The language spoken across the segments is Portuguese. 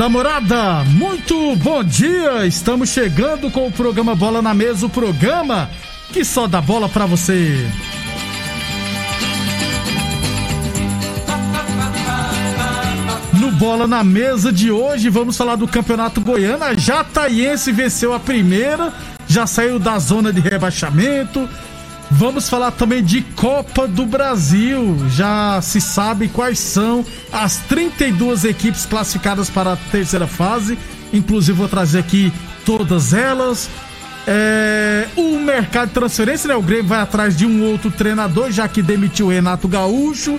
Da morada, muito bom dia! Estamos chegando com o programa Bola na Mesa o programa que só dá bola pra você. No Bola na Mesa de hoje, vamos falar do Campeonato Goiano. A Jataiense venceu a primeira, já saiu da zona de rebaixamento. Vamos falar também de Copa do Brasil. Já se sabe quais são as 32 equipes classificadas para a terceira fase. Inclusive, vou trazer aqui todas elas. É, o mercado de transferência, né? O Grêmio vai atrás de um outro treinador, já que demitiu o Renato Gaúcho.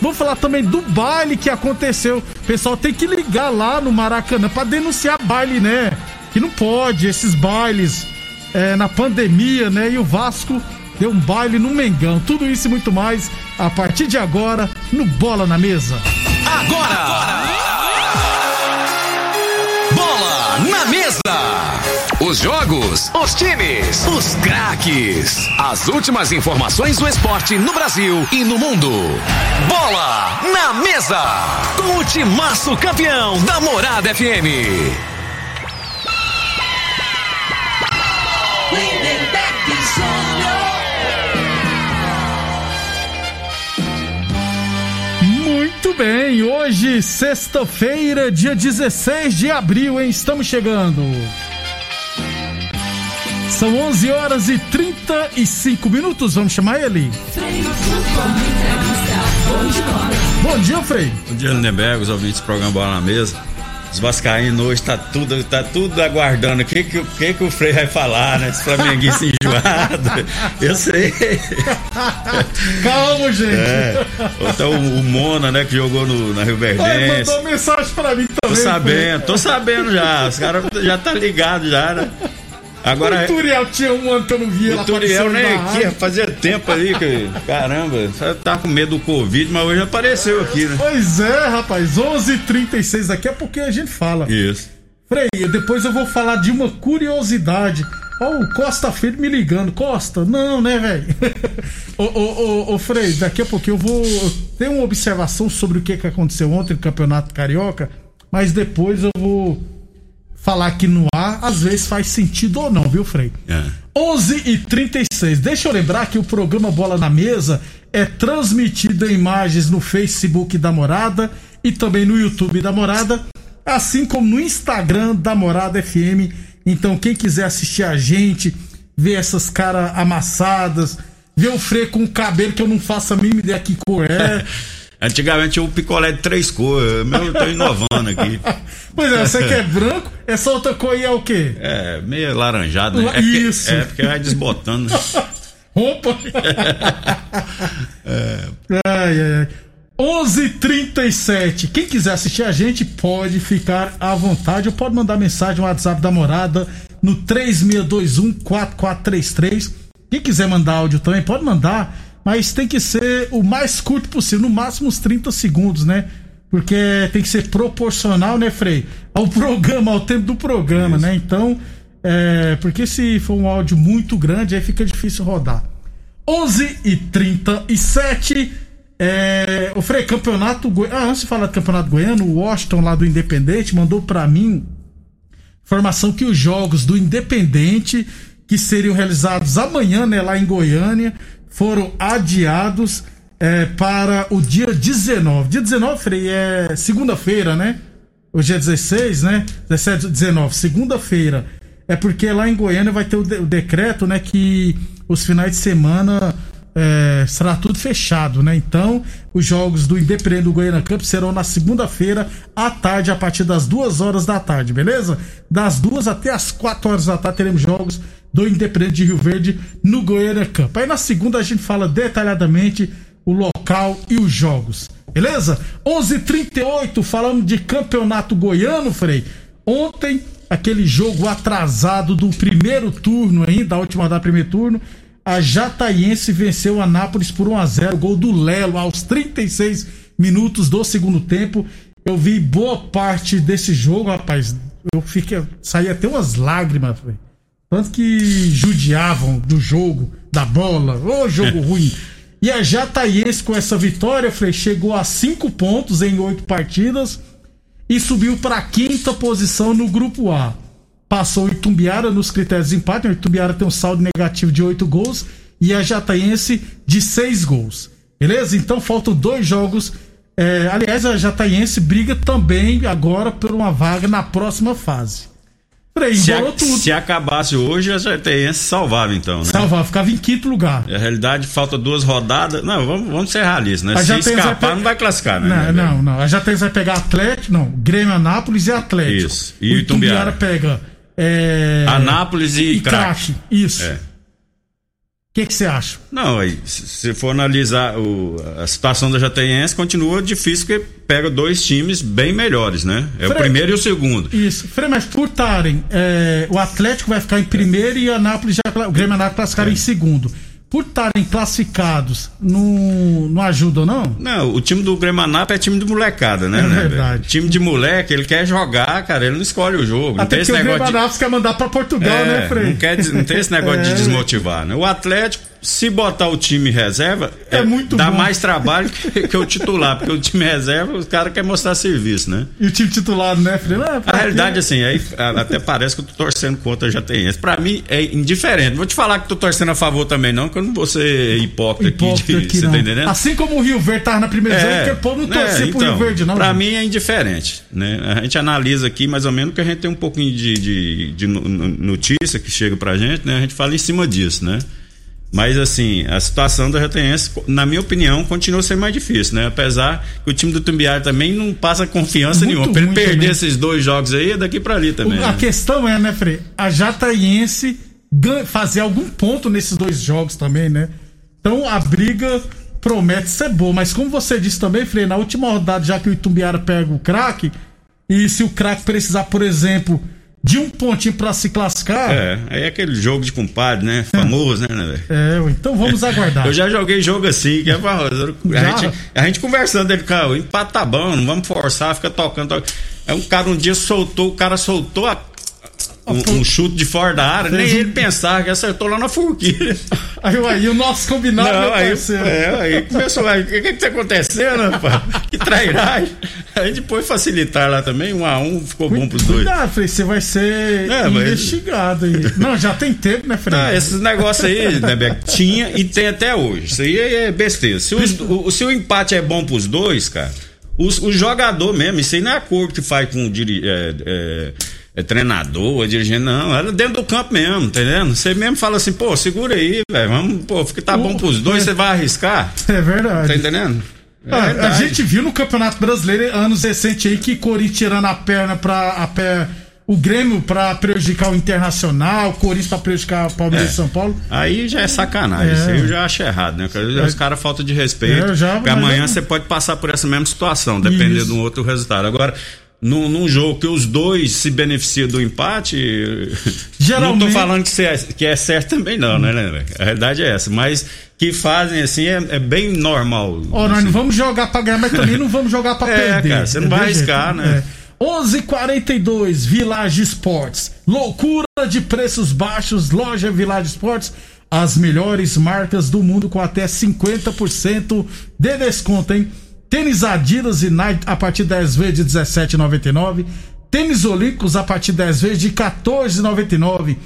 Vamos falar também do baile que aconteceu. O pessoal tem que ligar lá no Maracanã para denunciar baile, né? Que não pode, esses bailes é, na pandemia, né? E o Vasco deu um baile no Mengão. Tudo isso e muito mais a partir de agora no Bola na Mesa. Agora! agora. Bola na Mesa! Os jogos, os times, os craques. As últimas informações do esporte no Brasil e no mundo. Bola na Mesa! Com o timaço campeão da Morada FM. Muito bem, hoje, sexta-feira, dia 16 de abril, hein? Estamos chegando. São 11 horas e 35 minutos, vamos chamar ele? Bom dia, Frei. Bom dia, Lindenberg, os ouvintes do programa Bola na Mesa. Os Vascaínos hoje tá tudo, tá tudo aguardando o que, que, que, que o Frei vai falar, né? Esse flamenguista enjoado. Eu sei. Calma, gente. É. Então o, o, Mona, né, que jogou no, na Rio Verdense. mandou mensagem pra mim também. Tô sabendo, tô sabendo já. Os caras já tá ligado já, né? Agora, o Turiel tinha um ano que eu não via. O Turiel nem aqui, fazia tempo ali que. Caramba, tá com medo do Covid, mas hoje apareceu aqui, né? Pois é, rapaz, 11:36 h 36 daqui é porque a gente fala. Isso. Frei, depois eu vou falar de uma curiosidade. Ó, o Costa Filho me ligando. Costa, não, né, velho? ô, ô, ô, ô, Frei, daqui a pouco eu vou ter uma observação sobre o que, que aconteceu ontem no Campeonato Carioca, mas depois eu vou falar aqui no ar, às vezes faz sentido ou não, viu, Frei? É. 11 e 36 Deixa eu lembrar que o programa Bola na Mesa é transmitido em imagens no Facebook da Morada e também no YouTube da Morada, assim como no Instagram da Morada FM. Então, quem quiser assistir a gente, ver essas caras amassadas, ver o Frei com o cabelo que eu não faço a mínima ideia que cor é. Antigamente o picolé de três cores, meu eu tô inovando aqui. Pois é, você que é branco, essa outra cor aí é o quê? É, meio laranjado, né? É Isso. Porque, é, porque vai desbotando. Roupa. é. Ai, ai, ai. 11:37. Quem quiser assistir a gente pode ficar à vontade ou pode mandar mensagem no WhatsApp da morada no 36214433. Quem quiser mandar áudio também pode mandar mas tem que ser o mais curto possível, no máximo uns 30 segundos, né? Porque tem que ser proporcional, né, Frei? Ao programa, ao tempo do programa, Isso. né? Então, é, porque se for um áudio muito grande, aí fica difícil rodar. 11 e 37 é, o Frei, campeonato Goiano. Ah, antes de falar do campeonato goiano, o Washington lá do Independente mandou para mim informação que os jogos do Independente, que seriam realizados amanhã, né, lá em Goiânia, foram adiados é, para o dia 19. Dia 19, Frei, é segunda-feira, né? Hoje é 16, né? 17, 19, segunda-feira. É porque lá em Goiânia vai ter o, de, o, decreto, né? Que os finais de semana é, será tudo fechado, né? Então, os jogos do Independente do Goiânia Cup serão na segunda-feira à tarde, a partir das duas horas da tarde, beleza? Das duas até as quatro horas da tarde teremos jogos do Independente de Rio Verde no Goiânia Cup. Aí na segunda a gente fala detalhadamente o local e os jogos, beleza? 11:38 falando de campeonato goiano, Frei. Ontem aquele jogo atrasado do primeiro turno ainda, da última da primeiro turno a Jataiense venceu a Nápoles por 1 a 0 gol do Lelo aos 36 minutos do segundo tempo. Eu vi boa parte desse jogo, rapaz. Eu fiquei. Saí até umas lágrimas, véio. Tanto que judiavam do jogo, da bola. Ô, jogo ruim. E a Jataiense, com essa vitória, Frei, chegou a cinco pontos em oito partidas e subiu para a quinta posição no grupo A passou o Itumbiara nos critérios de empate. O Itumbiara tem um saldo negativo de 8 gols e a Jataiense de 6 gols. Beleza? Então faltam dois jogos. É, aliás, a Jataiense briga também agora por uma vaga na próxima fase. Frei, se, a, se acabasse hoje, a Jataiense salvava então, né? Salvava, ficava em quinto lugar. Na realidade, falta duas rodadas. Não, vamos, vamos ser realistas, né? A se escapar, vai pe... não vai classificar, né? Não, não, não. A Jataiense vai pegar Atlético, não. Grêmio Anápolis e Atlético. Isso. E o Itumbiara pega é... Anápolis e, e crack. Isso. É. O que você acha? Não, aí, se for analisar o, a situação da Jataiense, continua difícil porque pega dois times bem melhores, né? É Fre... o primeiro e o segundo. Isso. Frei, mas por estarem, é, o Atlético vai ficar em primeiro e o Anápolis já, o Grêmio Anápolis classificar é. em segundo por estarem classificados, não, não ajudam, não? Não, o time do Gremanap é time de molecada, né? É né, verdade. Time de moleque, ele quer jogar, cara, ele não escolhe o jogo. Até não tem esse negócio o de... quer mandar para Portugal, é, né, Frei? Não, quer, não tem esse negócio é. de desmotivar, né? O Atlético se botar o time reserva, é, é muito dá bom. mais trabalho que, que, o titular, porque o time reserva, os caras querem mostrar serviço, né? E o time titular, né, Fred? Ah, a realidade, assim, aí até parece que eu tô torcendo contra já tem esse. Pra mim é indiferente. Vou te falar que tô torcendo a favor também, não, que eu não vou ser hipócrita, hipócrita aqui, de, aqui você tá entendendo? Assim como o Rio Verde tava na primeira é, que o povo não torcia é, então, pro Rio Verde, não. Pra gente. mim é indiferente, né? A gente analisa aqui mais ou menos que a gente tem um pouquinho de, de, de notícia que chega pra gente, né? A gente fala em cima disso, né? Mas assim, a situação da Retenense, na minha opinião, continua sendo mais difícil, né? Apesar que o time do Tumbiara também não passa confiança Muito nenhuma. Pra ele perder também. esses dois jogos aí, é daqui para ali também. O, a né? questão é, né, Frei? A Jataiense fazer algum ponto nesses dois jogos também, né? Então a briga promete ser boa. Mas como você disse também, Frei, na última rodada, já que o Itumbiara pega o craque, e se o craque precisar, por exemplo de um pontinho para se classificar. É, aí é aquele jogo de compadre, né? Famoso, né, né É, então vamos aguardar. Eu já joguei jogo assim, que é pra, a, gente, a gente conversando, ele, cara, o empate tá bom, não vamos forçar, fica tocando. tocando. Aí um cara um dia soltou, o cara soltou a um, um, chute de fora da área, nem ele pensava que acertou lá na forquilha. Aí, aí o nosso combinado, Não, aí, é, aí começou o que que tá acontecendo, rapaz? Que trairagem. Aí depois facilitar lá também, um a um, ficou bom pros dois. Cuidado, Frei, você vai ser é, investigado mas... aí. Não, já tem tempo, né, Frei? Ah, esses negócios aí, né, Beck, tinha e tem até hoje. Isso aí é besteira. Se o, o, se o empate é bom pros dois, cara, o, o jogador mesmo, isso aí não é acordo que faz com o diri, é, é, é treinador, é dirigente, não. Era dentro do campo mesmo, entendendo? Você mesmo fala assim, pô, segura aí, velho. Vamos, pô, fica tá bom pros dois, você vai arriscar. É verdade. Tá entendendo? É ah, a gente viu no Campeonato Brasileiro anos recentes aí que Corinthians tirando a perna para a pé o Grêmio para prejudicar o Internacional, o Corinthians para prejudicar o Palmeiras é. e São Paulo. Aí já é sacanagem, é. isso aí eu já acho errado, né? Os é. caras falta de respeito. É, já, porque amanhã você pode passar por essa mesma situação, dependendo de um outro resultado. Agora, num, num, jogo que os dois se beneficiam do empate, Geralmente... não estou falando que, é, que é certo também não, né, né? A realidade é essa, mas que fazem assim é, é bem normal. Ó, assim. nós não vamos jogar para ganhar, mas também não vamos jogar para é, perder. Cara, você não vai arriscar, né? É. 11:42 Village Esportes. Loucura de preços baixos, loja Village Esportes. As melhores marcas do mundo com até 50% de desconto, hein? Tênis Adidas e Nike a partir de 10 vezes de 17,99. Tênis Olímpicos a partir de 10 vezes de 14,99.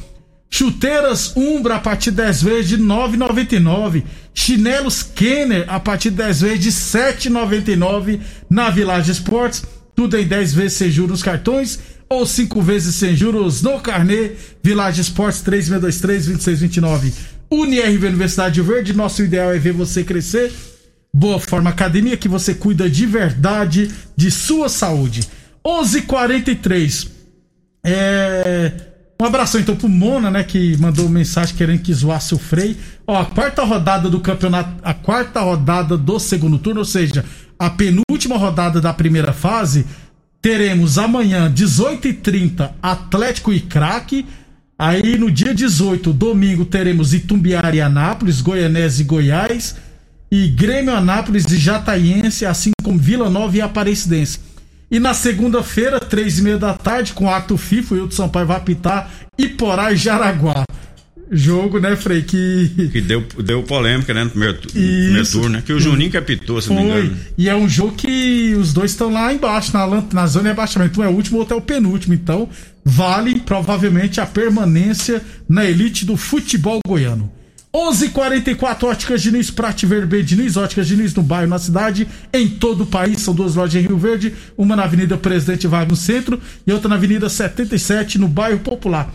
Chuteiras Umbra a partir de 10 vezes de 9,99. Chinelos Kenner a partir de 10 vezes de 7,99 na Village Esportes. Tudo em 10 vezes sem juros nos cartões ou 5 vezes sem juros no carnê. Village Esportes 3623 2629. UniRV Universidade Verde, nosso ideal é ver você crescer. Boa Forma Academia, que você cuida de verdade de sua saúde. 11:43 h 43 É. Um abração então pro Mona, né, que mandou mensagem querendo que zoasse o Frei. Ó, a quarta rodada do campeonato, a quarta rodada do segundo turno, ou seja, a penúltima rodada da primeira fase, teremos amanhã, 18h30, Atlético e Craque. Aí no dia 18, domingo, teremos Itumbiara e Anápolis, Goianese e Goiás. E Grêmio Anápolis e Jataiense, assim como Vila Nova e Aparecidense. E na segunda-feira, três e meia da tarde, com ato FIFA, o Hilton Sampaio vai apitar Iporá e Jaraguá. Jogo, né, Frei? Que. Que deu, deu polêmica, né, no primeiro, no primeiro turno, né? Que o Juninho que apitou, se Foi. não me engano. E é um jogo que os dois estão lá embaixo, na, na zona de abaixamento. Um é o último, outro é o penúltimo. Então, vale provavelmente a permanência na elite do futebol goiano. 11:44 Óticas Diniz, Prate Verde Diniz, Óticas Diniz no bairro, na cidade, em todo o país. São duas lojas em Rio Verde, uma na Avenida Presidente Vargas no centro e outra na Avenida 77 no bairro Popular.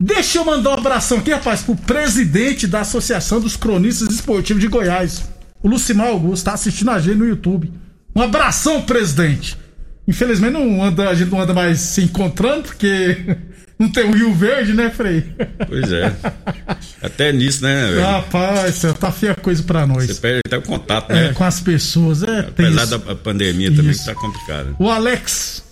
Deixa eu mandar um abração aqui, rapaz, pro presidente da Associação dos Cronistas Esportivos de Goiás, o Lucimar Augusto, tá assistindo a gente no YouTube. Um abração, presidente. Infelizmente não anda, a gente não anda mais se encontrando, porque não tem o Rio Verde, né, Frei? Pois é. Até nisso, né? Velho? Rapaz, tá feia coisa pra nós. Você perde até o contato, né? É, com as pessoas. É, Apesar da pandemia isso. também que tá complicado. O Alex,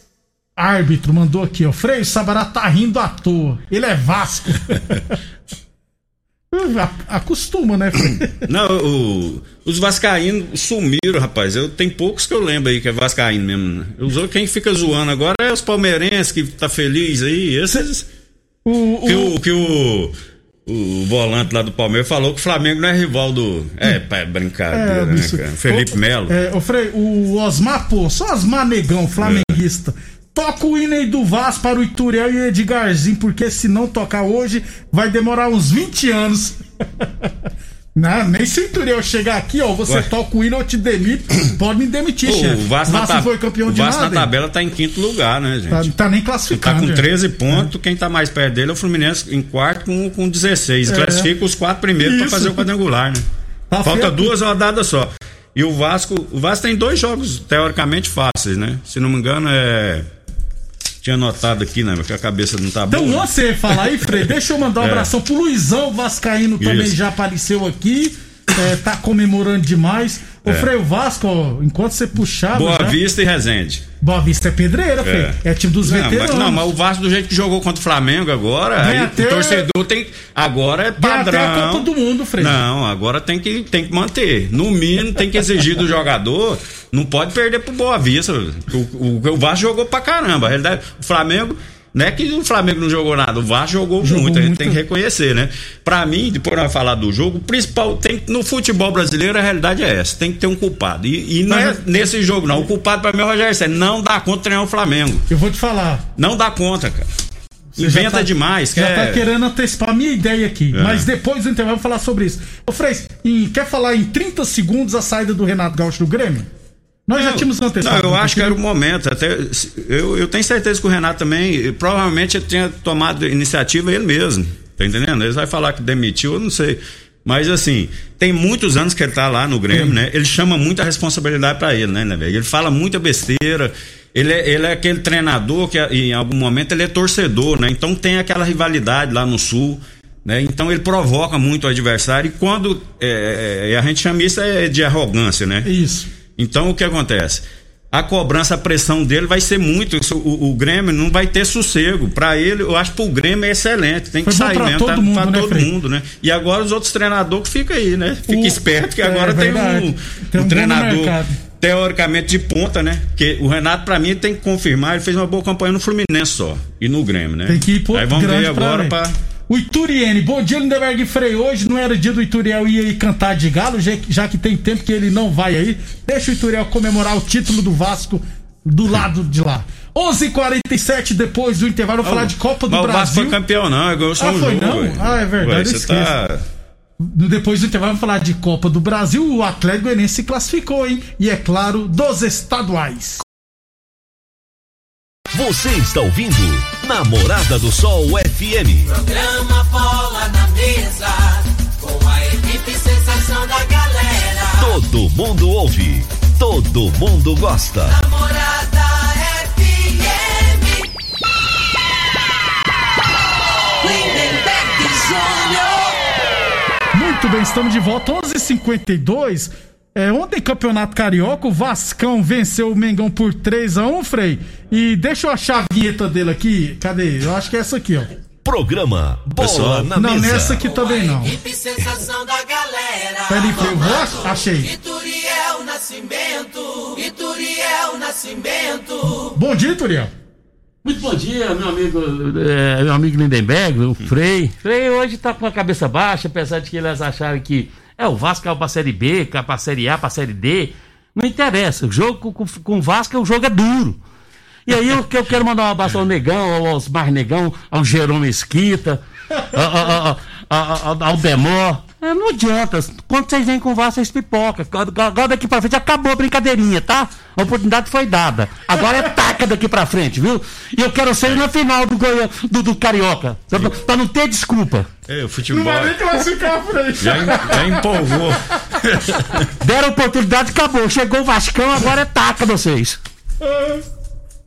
árbitro, mandou aqui, ó. Frei, Sabará tá rindo à toa. Ele é Vasco. Acostuma, né? Não, o, os vascaínos sumiram, rapaz. Eu tem poucos que eu lembro aí que é vascaíno mesmo. Né? Usou quem fica zoando agora é os palmeirenses que tá feliz aí. Esses o, que o, que o o volante lá do Palmeiras falou que o Flamengo não é rival do. É, hum. é brincadeira, é, né, cara? Felipe Melo. É, o, Frei, o Osmar, pô, só Osmar Negão, flamenguista. É. Toca o hino aí do Vasco para o Ituriel e o Edgarzinho, porque se não tocar hoje, vai demorar uns 20 anos. Não, nem se o Ituriel chegar aqui, ó, você Ué. toca o hino, eu te demito, pode me demitir, chefe. O Vasco, Vasco ta... foi campeão o de Vasco nada. na tabela tá em quinto lugar, né, gente? Tá, tá nem classificado. Tá com 13 é. pontos, é. quem tá mais perto dele é o Fluminense em quarto com, com 16. É. Classifica os quatro primeiros para fazer o quadrangular, né? Tá Falta feio. duas rodadas só. E o Vasco, o Vasco tem dois jogos teoricamente fáceis, né? Se não me engano é tinha anotado aqui, né? Porque a cabeça não tá então, boa. Então você fala aí, Frei, deixa eu mandar um é. abração pro Luizão Vascaíno também já apareceu aqui. É, tá comemorando demais. Ô, é. Freio Vasco, ó, enquanto você puxava. Boa já... Vista e Resende. Boa Vista é pedreira, é. É time dos não, veteranos. Mas, não, mas o Vasco, do jeito que jogou contra o Flamengo agora, aí, até... o torcedor tem. Agora é padrão. Até a Copa do Mundo, Freio. Não, agora tem que, tem que manter. No mínimo, tem que exigir do jogador. Não pode perder pro Boa Vista. O, o, o Vasco jogou pra caramba. A realidade, o Flamengo não é que o Flamengo não jogou nada, o Vasco jogou, jogou muito, a gente tem que reconhecer, né? Para mim, depois nós falar do jogo, o principal tem no futebol brasileiro a realidade é essa, tem que ter um culpado. E, e não é nesse jogo não, o culpado para mim é o Rogério Senna, não dá conta treinar o Flamengo. Eu vou te falar. Não dá conta, cara. Você Inventa tá, demais. Já quer... tá querendo antecipar a minha ideia aqui. É. Mas depois do intervalo vou falar sobre isso. Ô Frei, quer falar em 30 segundos a saída do Renato Gaúcho do Grêmio? Nós não, já tínhamos antecipado. Não, eu acho que era o momento. Até, eu, eu tenho certeza que o Renato também, provavelmente, ele tinha tomado iniciativa ele mesmo. Tá entendendo? Ele vai falar que demitiu, eu não sei. Mas assim, tem muitos anos que ele tá lá no Grêmio, né? Ele chama muita responsabilidade para ele, né, né, velho? Ele fala muita besteira. Ele é, ele é aquele treinador que em algum momento ele é torcedor, né? Então tem aquela rivalidade lá no sul. Né? Então ele provoca muito o adversário e quando é, é, a gente chama isso é de arrogância, né? Isso. Então o que acontece? A cobrança, a pressão dele vai ser muito. O, o Grêmio não vai ter sossego. Para ele, eu acho que o Grêmio é excelente. Tem que Foi sair mesmo. Todo tá, mundo, pra né, todo mundo, né? E agora os outros treinadores que ficam aí, né? Fica o... esperto que agora é, tem, um, tem um, um treinador teoricamente de ponta, né? Porque o Renato, para mim, tem que confirmar. Ele fez uma boa campanha no Fluminense só. E no Grêmio, né? Tem que ir pro Aí vamos ver agora para o Ituriene, bom dia Lindenberg Frei. Hoje não era dia do Ituriel ir aí cantar de galo, já que tem tempo que ele não vai aí. Deixa o Ituriel comemorar o título do Vasco do lado de lá. 11:47 h 47 depois do intervalo, falar de Copa do Brasil. O Vasco foi campeão, não. Eu ah, foi um não? Ah, é verdade. Ué, tá... Depois do intervalo, vamos falar de Copa do Brasil. O Atlético Goianiense se classificou, hein? E é claro, dos estaduais. Você está ouvindo Namorada do Sol FM. Programa Bola na Mesa, com a equipe sensação da galera. Todo mundo ouve, todo mundo gosta. Namorada FM. Lindenberg Júnior. Muito bem, estamos de volta, 11:52. h 52 é, ontem, campeonato carioca, o Vascão venceu o Mengão por 3 a 1 Frei. E deixa eu achar a vinheta dele aqui. Cadê? Eu acho que é essa aqui, ó. Programa Bola Pessoal, na não, Mesa. Não, nessa aqui também não. sensação da galera. Peraí, eu vou, achei. Ituriel Nascimento, Ituriel Nascimento. Bom dia, Ituriel. Muito bom dia, meu amigo, é, meu amigo Lindenberg, o Frei. Frei hoje tá com a cabeça baixa, apesar de que eles acharam que é o Vasco é pra Série B, é pra Série A, pra Série D. Não interessa, o jogo com, com o Vasco, o jogo é duro. E aí eu, eu quero mandar um abraço ao Negão, ao Osmar Negão, ao Jerome Mesquita, ao, ao, ao, ao Demó. É, não adianta. Quando vocês vêm com VAR, vocês pipoca. Agora daqui pra frente acabou a brincadeirinha, tá? A oportunidade foi dada. Agora é taca daqui pra frente, viu? E eu quero ser na final do, do, do Carioca. Pra, pra, não ter desculpa. É, o futebol. Não vai nem classificar por aí. Já, já empolgou. Deram oportunidade, acabou. Chegou o Vascão, agora é taca vocês. Ah.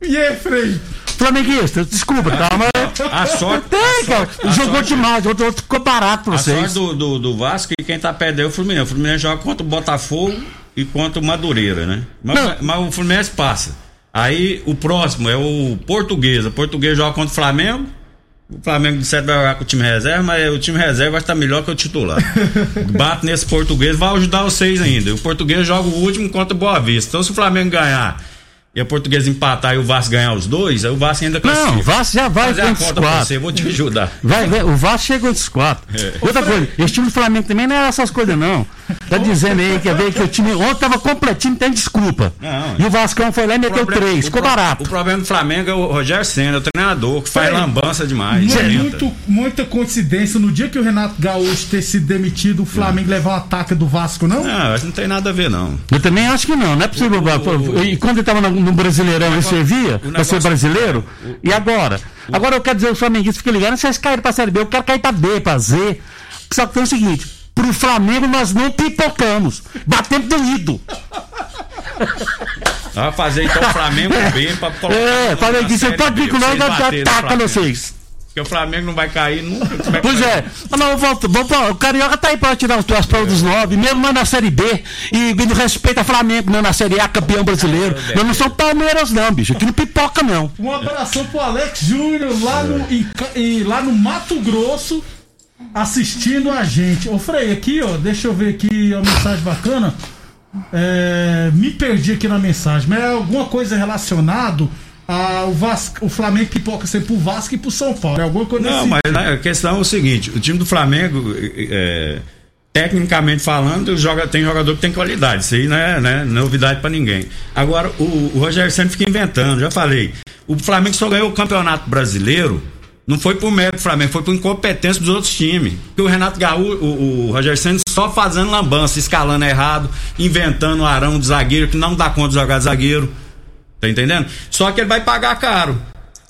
E aí, Frei? Flamenguista, desculpa, tá? Mas... A sorte. Tem, cara. Jogou sorte, demais, outro, outro ficou barato pra vocês. A sorte do, do, do Vasco e quem tá perdendo é o Fluminense. O Fluminense joga contra o Botafogo e contra o Madureira, né? Mas, mas, o Fluminense passa. Aí o próximo é o Português. O Português joga contra o Flamengo. O Flamengo de certo vai jogar com o time reserva, mas o time reserva vai estar melhor que o titular. Bate nesse português, vai ajudar vocês ainda. O português joga o último contra o Boa Vista. Então, se o Flamengo ganhar e a Portuguesa empatar e o Vasco ganhar os dois, aí o Vasco ainda classifica. Não, o Vasco já vai Fazer a conta quatro. você, vou te ajudar. Vai, vai, o Vasco chegou entre quatro. É. Outra coisa, esse time do Flamengo também não era essas coisas, não. Tá dizendo aí que, ver que o time ontem tava completinho, tem desculpa. Não, e o Vascão foi lá e meteu problema, três, ficou barato. O problema do Flamengo é o Rogério Senna, o treinador, que faz lambança demais. É muito, muita coincidência no dia que o Renato Gaúcho ter sido demitido, o Flamengo levar um ataque do Vasco, não? Não, não tem nada a ver, não. Eu também acho que não, não é possível. O, o, e quando ele tava no, no Brasileirão, ele servia para ser brasileiro? E agora? Agora eu quero dizer, o flamenguista fica ligado, vocês caíram pra Série B, eu quero cair pra B, pra Z. Só que tem o seguinte, pro Flamengo nós não pipocamos. Batemos doído. Vai fazer então o Flamengo bem pra colocar. É, falei que você pode vir com nós, ataca vocês. Porque o Flamengo não vai cair nunca. Pois é. Ah, não, volto, o Carioca tá aí pra tirar os duas provas dos nove, mesmo lá na Série B. E, e respeito a Flamengo, não na Série A, campeão brasileiro. É, Nós não somos Palmeiras, não, bicho. Aqui não pipoca, não. Um abração pro Alex Júnior lá no, em, em, lá no Mato Grosso assistindo a gente. Ô Frei, aqui, ó, deixa eu ver aqui a mensagem bacana. É, me perdi aqui na mensagem, mas é alguma coisa relacionado ao Vasco, o Flamengo pipoca sempre pro Vasco e pro São Paulo. É alguma coisa Não, mas né, a questão é o seguinte: o time do Flamengo, é, tecnicamente falando, joga, tem jogador que tem qualidade. Isso aí não é né, novidade para ninguém. Agora, o, o Rogério sempre fica inventando, já falei. O Flamengo só ganhou o Campeonato Brasileiro não foi por mérito do Flamengo, foi por incompetência dos outros times. Porque o Renato Gaúcho, o, o Roger Santos só fazendo lambança, escalando errado, inventando o arão de zagueiro, que não dá conta de jogar de zagueiro. Tá entendendo? Só que ele vai pagar caro.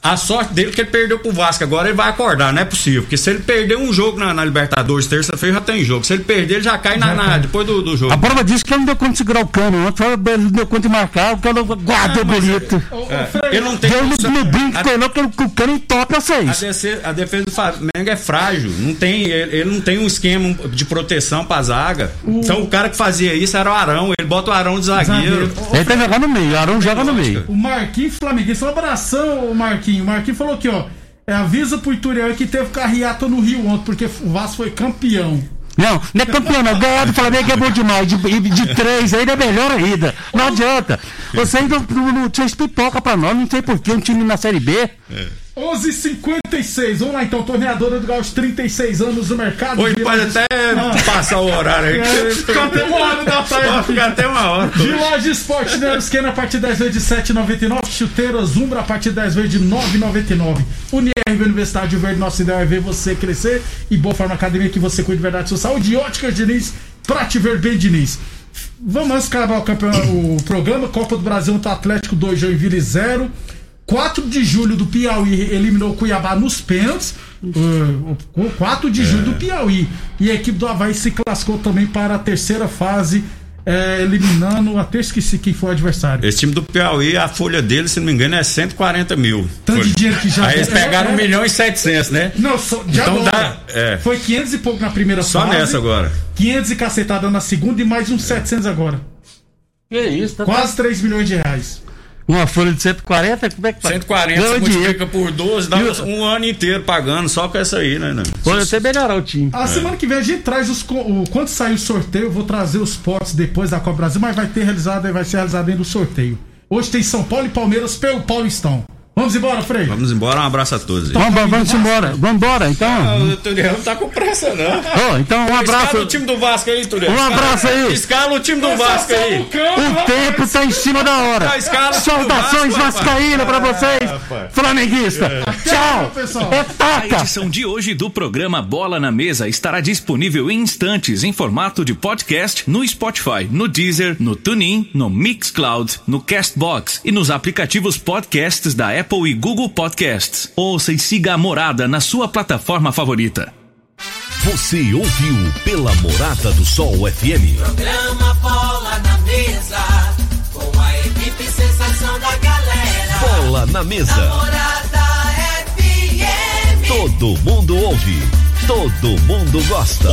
A sorte dele é que ele perdeu pro Vasco. Agora ele vai acordar, não é possível. Porque se ele perder um jogo na, na Libertadores, terça-feira já tem jogo. Se ele perder, ele já cai na, na depois do, do, jogo. A prova disso que ele não deu conta de segurar o cano, ele não deu conta de marcar, o cano guardou ah, bonito. É, ele não tem. Eu não, não brinco com ele, porque o cano entope a seis. A defesa, a defesa do Flamengo é frágil. Não tem, ele, ele, não tem um esquema de proteção pra zaga. Uh. Então o cara que fazia isso era o Arão. Ele bota o Arão de zagueiro. zagueiro. Ele tá jogando no meio, o Arão joga no meio. O Marquinhos Flamenguista, um abração, o Marquinhos. O Marquinhos falou aqui, ó. É, avisa pro Ituriel que teve carreata no Rio ontem, porque o Vasco foi campeão. Não, não é campeão, não. Ganhar do Flamengo é bom demais. De, de três ainda é melhor ainda. Não adianta. Vocês não, não, não vocês pipoca pra nós, não sei porquê, um time na Série B. É. 11:56. Vamos lá então, torneadora do Gaúcho, 36 anos no mercado. Hoje pode até ah. passar o horário aí. É, fica até uma hora da tarde. Ficar até uma hora. De loja Esporte Neurosquena a partir 10 vezes de 7,99. Chuteiras Umbra a partir 10 vezes de 9,99. Unirv Universidade Verde, nossa ideia é ver você crescer. E Boa Forma Academia que você cuida de verdade sua saúde. E Óticas Diniz, pra te ver bem, Diniz. Vamos acabar o, campeão, o programa. Copa do Brasil tá Atlético 2, Joinville 0. 4 de julho do Piauí eliminou o Cuiabá nos pênaltis. Uh, 4 de julho é. do Piauí. E a equipe do Havaí se classificou também para a terceira fase é, eliminando, até esqueci quem foi o adversário. Esse time do Piauí, a folha dele, se não me engano, é 140 mil. Tanto de dinheiro que já Aí eles pegaram 1 é, milhão e 700, né? Não, só, de então agora. Dá, é. Foi 500 e pouco na primeira só fase. Só nessa agora. 500 e cacetada na segunda e mais uns 700 agora. Que isso, tá Quase 3 milhões de reais. Uma folha de 140, como é que 140 você multiplica por 12, dá eu... um ano inteiro pagando só com essa aí, né? né? Pode até melhorar o time. A é. semana que vem a gente traz os. O, quando sair o sorteio, eu vou trazer os potes depois da Copa Brasil, mas vai ter realizado, vai ser realizado dentro do sorteio. Hoje tem São Paulo e Palmeiras pelo Paulistão. Vamos embora, Frei? Vamos embora, um abraço a todos. Então, vamos, vamos embora. Vamos embora, então. Não, o Turiel não tá com pressa, não. Oh, então, um abraço. Escala o time do Vasco aí, Turiel. Um abraço aí. Escala o time do Vasco aí. O tempo tá em cima da hora. Saudações vascaína pra vocês, ah, flamenguista. É. Tchau. pessoal. É taca. A edição de hoje do programa Bola na Mesa estará disponível em instantes em formato de podcast no Spotify, no Deezer, no TuneIn, no Mixcloud, no Castbox e nos aplicativos podcasts da Apple e Google Podcasts Podcasts. Ouça e siga a Morada na sua plataforma favorita. Você ouviu pela Morada do Sol FM. Programa Bola na Mesa, Bola na Mesa. FM. Todo mundo ouve, todo mundo gosta.